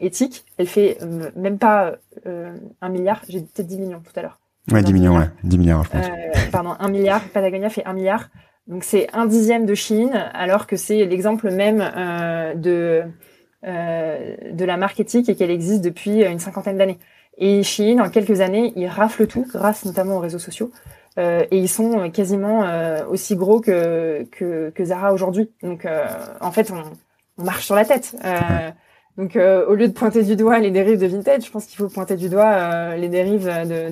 éthiques, elle fait même pas un milliard. J'ai peut-être 10 millions tout à l'heure. Ouais, 10 millions, ouais. 10 milliards, je pense. pardon, un milliard. Patagonia fait un milliard. Donc c'est un dixième de Chine, alors que c'est l'exemple même de euh, de la marque éthique et qu'elle existe depuis une cinquantaine d'années. Et Shein, en quelques années, ils raflent tout, grâce notamment aux réseaux sociaux. Euh, et ils sont quasiment euh, aussi gros que, que, que Zara aujourd'hui. Donc, euh, en fait, on, on, marche sur la tête. Donc, au lieu de pointer du doigt les dérives de vintage, je pense qu'il faut pointer du doigt les dérives de,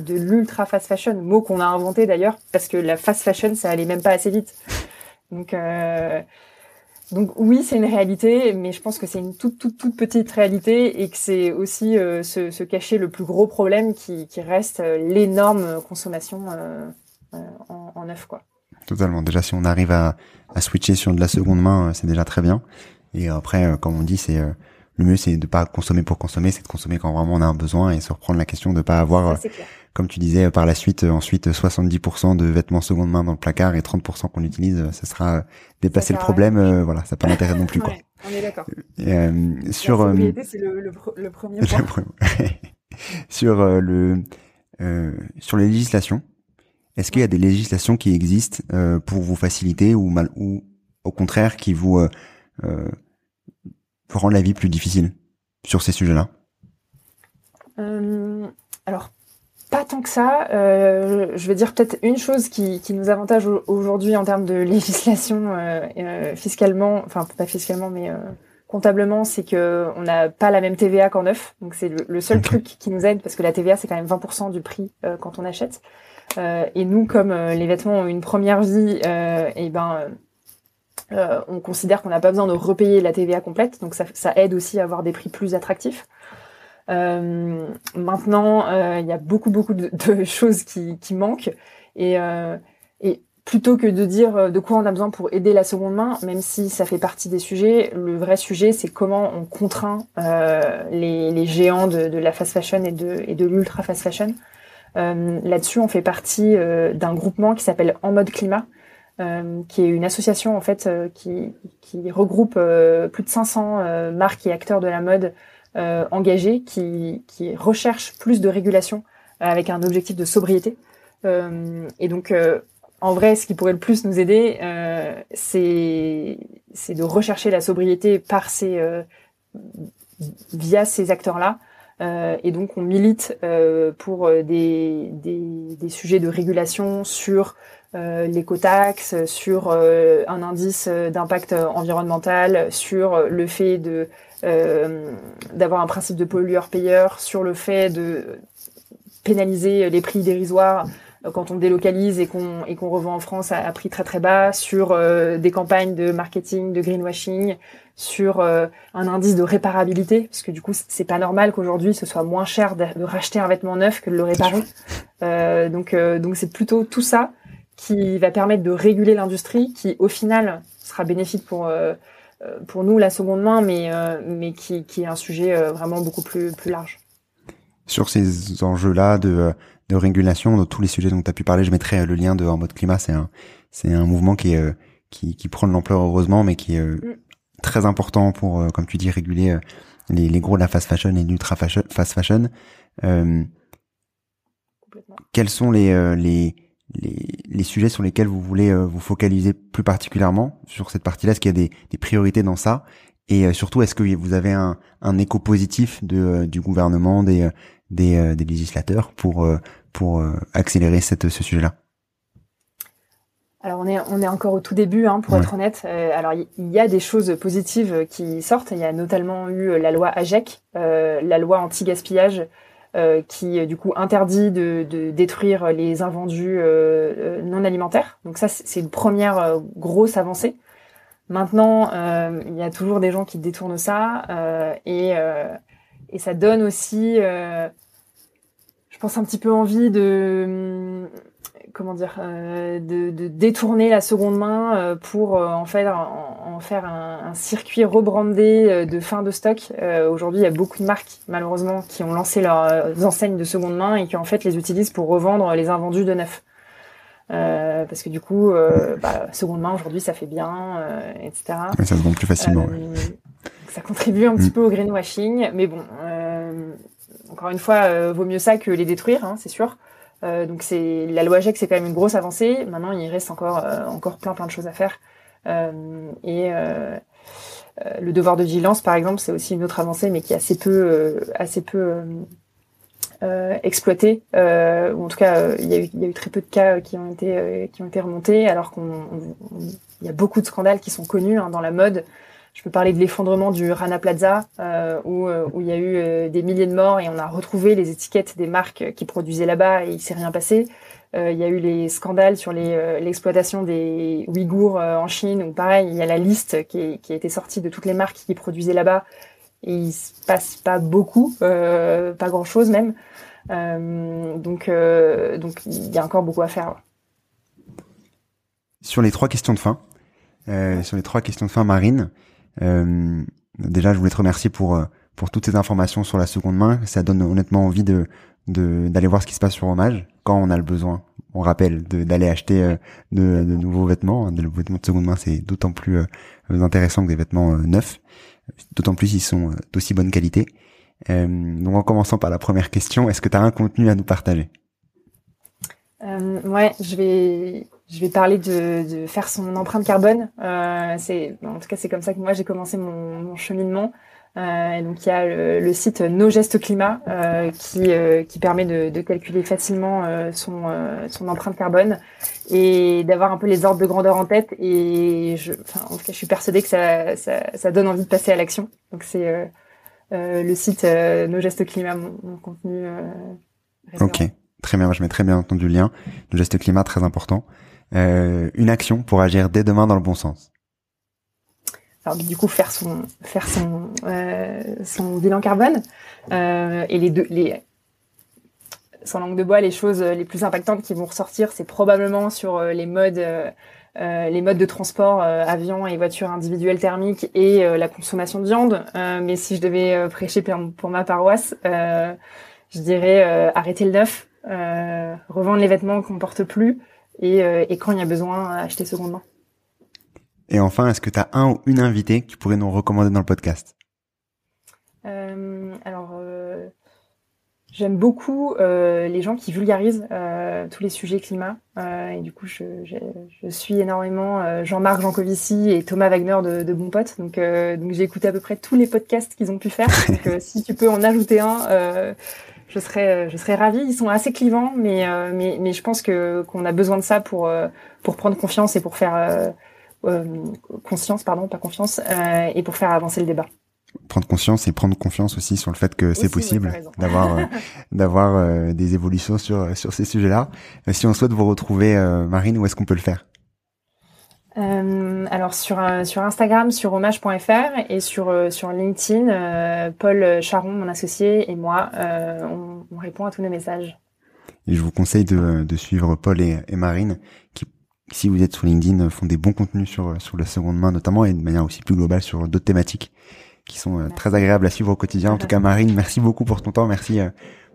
de l'ultra fast fashion, mot qu'on a inventé d'ailleurs, parce que la fast fashion, ça allait même pas assez vite. Donc, donc oui, c'est une réalité, mais je pense que c'est une toute toute toute petite réalité et que c'est aussi euh, se, cacher le plus gros problème qui, reste euh, l'énorme consommation euh, en, en neuf quoi. Totalement. Déjà, si on arrive à, à switcher sur de la seconde main, c'est déjà très bien. Et après, comme on dit, c'est le mieux, c'est de pas consommer pour consommer, c'est de consommer quand vraiment on a un besoin et se reprendre la question de pas avoir comme tu disais par la suite, euh, ensuite 70% de vêtements seconde main dans le placard et 30% qu'on utilise, euh, ça sera dépasser le problème. Euh, voilà, ça pas l'intérêt non plus quoi. on est d'accord. sur c'est le, le, premier point. sur le sur les législations, est-ce qu'il y a des législations qui existent pour vous faciliter ou mal ou au contraire qui vous euh, rendent la vie plus difficile sur ces sujets-là Alors pas tant que ça. Euh, je vais dire peut-être une chose qui, qui nous avantage aujourd'hui en termes de législation euh, euh, fiscalement, enfin pas fiscalement, mais euh, comptablement, c'est que on n'a pas la même TVA qu'en neuf. Donc c'est le, seul truc qui nous aide parce que la TVA c'est quand même 20% du prix quand on achète. et nous, comme les vêtements ont une première vie, et ben on considère qu'on n'a pas besoin de repayer la TVA complète. Donc ça, aide aussi à avoir des prix plus attractifs. Euh, maintenant, euh, il y a beaucoup beaucoup de, choses qui, qui, manquent et, euh, plutôt que de dire de quoi on a besoin pour aider la seconde main, même si ça fait partie des sujets, le vrai sujet c'est comment on contraint euh, les, géants de, la fast fashion et de, l'ultra fast fashion. Euh, Là-dessus, on fait partie d'un groupement qui s'appelle En mode climat, qui est une association en fait qui, qui regroupe plus de 500 marques et acteurs de la mode euh, engagés qui, qui recherchent plus de régulation euh, avec un objectif de sobriété. Euh, et donc, en vrai, ce qui pourrait le plus nous aider, c'est de rechercher la sobriété par ces via ces acteurs-là. Euh, et donc on milite euh, pour des, des, sujets de régulation sur euh, l'écotaxe, sur un indice d'impact environnemental, sur le fait euh, d'avoir un principe de pollueur-payeur, sur le fait de pénaliser les prix dérisoires euh, quand on délocalise et qu'on et qu'on revend en France à, prix très très bas, sur euh, des campagnes de marketing, de greenwashing, sur un indice de réparabilité, parce que du coup c'est pas normal qu'aujourd'hui ce soit moins cher de, racheter un vêtement neuf que de le réparer. Euh, donc donc c'est plutôt tout ça qui va permettre de réguler l'industrie, qui au final sera bénéfique pour euh, pour nous la seconde main, mais euh, mais qui, qui est un sujet euh, vraiment beaucoup plus plus large. Sur ces enjeux-là de de régulation, de tous les sujets dont tu as pu parler, je mettrai le lien de en mode climat. C'est un c'est un mouvement qui est qui, qui prend de l'ampleur heureusement, mais qui est mm. très important pour, comme tu dis, réguler les, les gros de la fast fashion et l'ultra fast fashion. Euh, quels sont les, les, les, les, sujets sur lesquels vous voulez euh, vous focaliser plus particulièrement sur cette partie-là? Est-ce qu'il y a des, des, priorités dans ça? Et euh, surtout, est-ce que vous avez un, un écho positif de, euh, du gouvernement, des, des, des législateurs pour, pour accélérer cette, ce sujet-là alors on est on est encore au tout début, hein, pour être honnête. alors il y, a des choses positives qui sortent. Il y a notamment eu la loi AGEC, la loi anti-gaspillage, euh, qui euh, du coup interdit de, de détruire les invendus euh, non alimentaires. Donc ça, c'est une première grosse avancée. Maintenant, il y a toujours des gens qui détournent ça et, et ça donne aussi, pense, un petit peu envie de comment dire, euh, de, de, détourner la seconde main euh, pour euh, en faire, en, faire un, un, circuit rebrandé de fin de stock. Aujourd'hui, il y a beaucoup de marques, malheureusement, qui ont lancé leurs enseignes de seconde main et qui en fait les utilisent pour revendre les invendus de neuf. parce que du coup, bah, seconde main aujourd'hui, ça fait bien, etc. ça se vend plus facilement. Ça contribue un petit mm. peu au greenwashing, mais bon, encore une fois, vaut mieux ça que les détruire, hein, c'est sûr. Euh, donc c'est la loi GEC, c'est quand même une grosse avancée. Maintenant, il reste encore euh, encore plein plein de choses à faire. Euh, et le devoir de vigilance, par exemple, c'est aussi une autre avancée, mais qui est assez peu assez peu exploitée. ou en tout cas, il y, a eu, y a eu très peu de cas qui ont été qui ont été remontés, alors qu'on il y a beaucoup de scandales qui sont connus hein, dans la mode. Je peux parler de l'effondrement du Rana Plaza, euh, où, euh, où il y a eu euh, des milliers de morts et on a retrouvé les étiquettes des marques qui produisaient là-bas et il s'est rien passé. il y a eu les scandales sur l'exploitation des Ouïghours en Chine, où pareil, il y a la liste qui, qui a été sortie de toutes les marques qui produisaient là-bas et il se passe pas beaucoup, pas grand-chose même. donc, donc il y a encore beaucoup à faire. Sur les trois questions de fin, sur les trois questions de fin, Marine, euh, déjà, je voulais te remercier pour euh, pour toutes ces informations sur la seconde main. Ça donne honnêtement envie de d'aller voir ce qui se passe sur Hommage quand on a le besoin. On rappelle d'aller acheter euh, de, de, nouveaux vêtements. Des vêtements de seconde main, c'est d'autant plus intéressant que des vêtements neufs. D'autant plus ils sont d'aussi bonne qualité. donc en commençant par la première question, est-ce que tu as un contenu à nous partager? Euh, Ouais, je vais je vais parler de, de faire son empreinte carbone. Euh, c'est, en tout cas, c'est comme ça que moi j'ai commencé mon, mon cheminement. Euh, et donc il y a le, site Nos Gestes Climat euh, qui, euh, qui permet de, de calculer facilement euh, son, euh, son empreinte carbone et d'avoir un peu les ordres de grandeur en tête. Et je, enfin, en tout cas, je suis persuadée que ça, ça, ça donne envie de passer à l'action. Donc c'est le site Nos Gestes Climat, mon, mon contenu. ok, très bien. Je mets très bien entendu le lien. Nos Gestes Climat, très important. Euh, une action pour agir dès demain dans le bon sens. Alors du coup faire son faire son euh, son bilan carbone euh, et les deux les sans langue de bois les choses les plus impactantes qui vont ressortir c'est probablement sur euh, les modes euh, les modes de transport avion et voitures individuelles thermiques et la consommation de viande. Mais si je devais prêcher pour, ma paroisse je dirais arrêter le neuf revendre les vêtements qu'on porte plus et, euh, et quand il y a besoin, acheter seconde main. Et enfin, est-ce que tu as un ou une invitée que tu pourrais nous recommander dans le podcast? Euh, Alors, euh, j'aime beaucoup euh, les gens qui vulgarisent euh, tous les sujets climat. et du coup, je, je, je suis énormément Jean-Marc Jancovici et Thomas Wagner de, de Bon Pote. Donc, donc j'ai écouté à peu près tous les podcasts qu'ils ont pu faire. donc, si tu peux en ajouter un je serais, euh, je serais ravie. Ils sont assez clivants, mais, euh, mais, mais je pense que qu'on a besoin de ça pour euh, pour prendre confiance et pour faire conscience, pardon, pas confiance, et pour faire avancer le débat. Prendre conscience et prendre confiance aussi sur le fait que c'est possible d'avoir d'avoir des évolutions sur sur ces sujets-là. si on souhaite vous retrouver, Marine, où est-ce qu'on peut le faire? Euh, alors sur euh, sur Instagram, sur hommage.fr et sur euh, sur LinkedIn, euh, Paul Charon, mon associé, et moi, on, on, répond à tous nos messages. Et je vous conseille de, de suivre Paul et, et, Marine, qui, si vous êtes sur LinkedIn, font des bons contenus sur sur la seconde main notamment et de manière aussi plus globale sur d'autres thématiques qui sont très agréables à suivre au quotidien. En tout cas, Marine, merci beaucoup pour ton temps, merci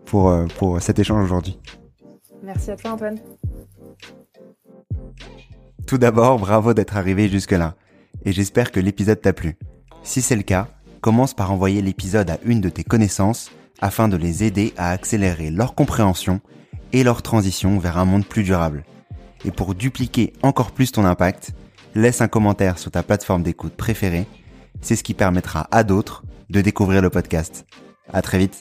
pour pour cet échange aujourd'hui. Merci à toi, Antoine. Tout d'abord, bravo d'être arrivé jusque-là. Et j'espère que l'épisode t'a plu. Si c'est le cas, commence par envoyer l'épisode à une de tes connaissances afin de les aider à accélérer leur compréhension et leur transition vers un monde plus durable. Et pour dupliquer encore plus ton impact, laisse un commentaire sur ta plateforme d'écoute préférée. C'est ce qui permettra à d'autres de découvrir le podcast. À très vite.